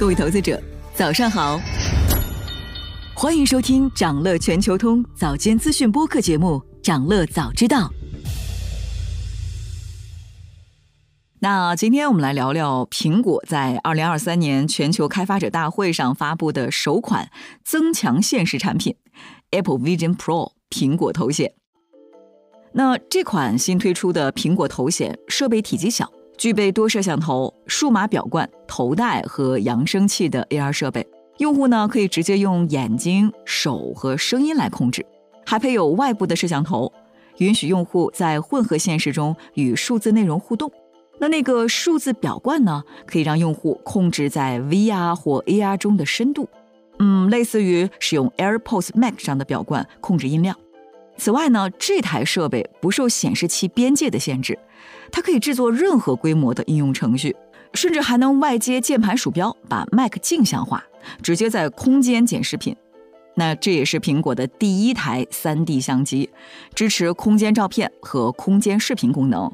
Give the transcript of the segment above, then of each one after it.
各位投资者，早上好，欢迎收听长乐全球通早间资讯播客节目《长乐早知道》。那今天我们来聊聊苹果在二零二三年全球开发者大会上发布的首款增强现实产品 Apple Vision Pro 苹果头显。那这款新推出的苹果头显设备体积小，具备多摄像头、数码表冠、头戴和扬声器的 AR 设备，用户呢可以直接用眼睛、手和声音来控制，还配有外部的摄像头，允许用户在混合现实中与数字内容互动。那那个数字表冠呢，可以让用户控制在 VR 或 AR 中的深度，嗯，类似于使用 AirPods Max 上的表冠控制音量。此外呢，这台设备不受显示器边界的限制，它可以制作任何规模的应用程序，甚至还能外接键盘鼠标，把 Mac 镜像化，直接在空间剪视频。那这也是苹果的第一台 3D 相机，支持空间照片和空间视频功能。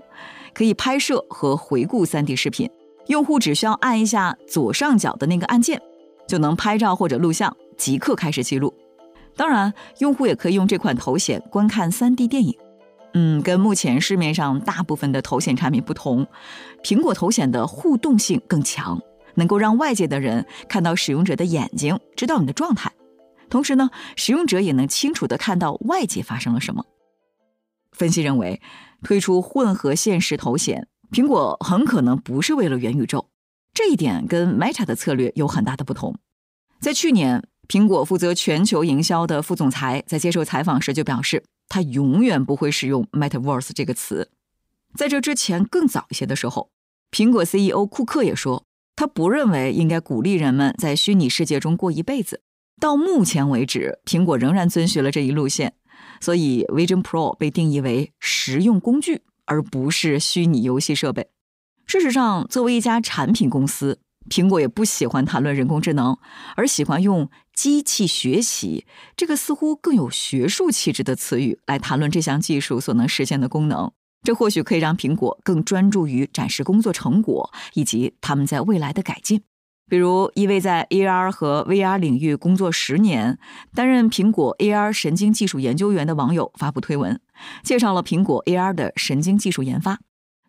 可以拍摄和回顾 3D 视频，用户只需要按一下左上角的那个按键，就能拍照或者录像，即刻开始记录。当然，用户也可以用这款头显观看 3D 电影。嗯，跟目前市面上大部分的头显产品不同，苹果头显的互动性更强，能够让外界的人看到使用者的眼睛，知道你的状态。同时呢，使用者也能清楚地看到外界发生了什么。分析认为。推出混合现实头显，苹果很可能不是为了元宇宙，这一点跟 Meta 的策略有很大的不同。在去年，苹果负责全球营销的副总裁在接受采访时就表示，他永远不会使用 Metaverse 这个词。在这之前更早一些的时候，苹果 CEO 库克也说，他不认为应该鼓励人们在虚拟世界中过一辈子。到目前为止，苹果仍然遵循了这一路线。所以，Vision Pro 被定义为实用工具，而不是虚拟游戏设备。事实上，作为一家产品公司，苹果也不喜欢谈论人工智能，而喜欢用机器学习这个似乎更有学术气质的词语来谈论这项技术所能实现的功能。这或许可以让苹果更专注于展示工作成果以及他们在未来的改进。比如，一位在 AR 和 VR 领域工作十年、担任苹果 AR 神经技术研究员的网友发布推文，介绍了苹果 AR 的神经技术研发。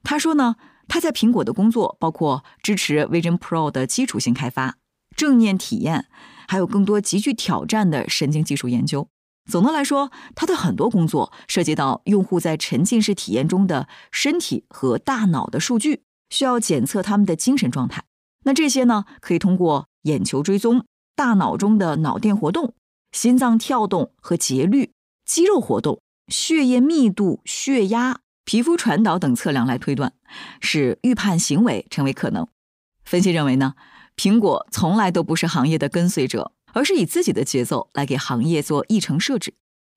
他说呢，他在苹果的工作包括支持 Vision Pro 的基础性开发、正念体验，还有更多极具挑战的神经技术研究。总的来说，他的很多工作涉及到用户在沉浸式体验中的身体和大脑的数据，需要检测他们的精神状态。那这些呢，可以通过眼球追踪、大脑中的脑电活动、心脏跳动和节律、肌肉活动、血液密度、血压、皮肤传导等测量来推断，使预判行为成为可能。分析认为呢，苹果从来都不是行业的跟随者，而是以自己的节奏来给行业做议程设置。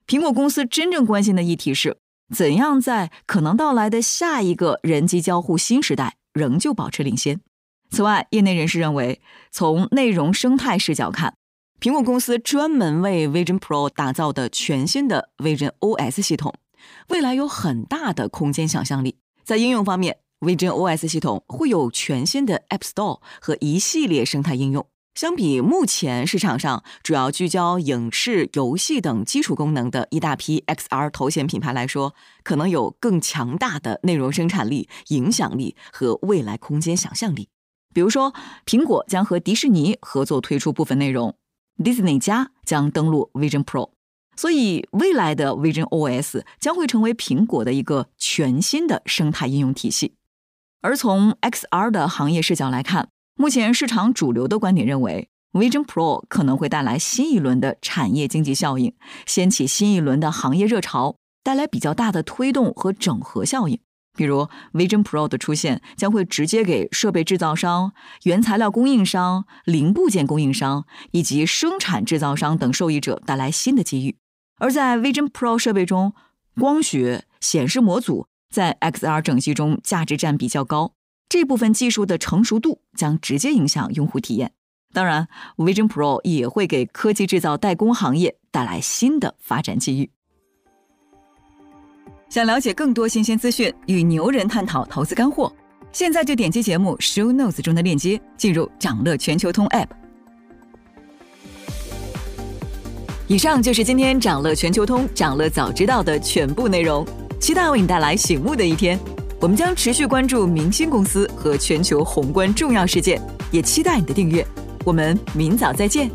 苹果公司真正关心的议题是，怎样在可能到来的下一个人机交互新时代仍旧保持领先。此外，业内人士认为，从内容生态视角看，苹果公司专门为 Vision Pro 打造的全新的 Vision OS 系统，未来有很大的空间想象力。在应用方面，Vision OS 系统会有全新的 App Store 和一系列生态应用。相比目前市场上主要聚焦影视、游戏等基础功能的一大批 XR 头显品牌来说，可能有更强大的内容生产力、影响力和未来空间想象力。比如说，苹果将和迪士尼合作推出部分内容，Disney 加将登陆 Vision Pro，所以未来的 Vision OS 将会成为苹果的一个全新的生态应用体系。而从 XR 的行业视角来看，目前市场主流的观点认为，Vision Pro 可能会带来新一轮的产业经济效应，掀起新一轮的行业热潮，带来比较大的推动和整合效应。比如，Vision Pro 的出现将会直接给设备制造商、原材料供应商、零部件供应商以及生产制造商等受益者带来新的机遇。而在 Vision Pro 设备中，光学显示模组在 XR 整机中价值占比较高，这部分技术的成熟度将直接影响用户体验。当然，Vision Pro 也会给科技制造代工行业带来新的发展机遇。想了解更多新鲜资讯，与牛人探讨投资干货，现在就点击节目 show notes 中的链接，进入掌乐全球通 app。以上就是今天掌乐全球通掌乐早知道的全部内容，期待为你带来醒目的一天。我们将持续关注明星公司和全球宏观重要事件，也期待你的订阅。我们明早再见。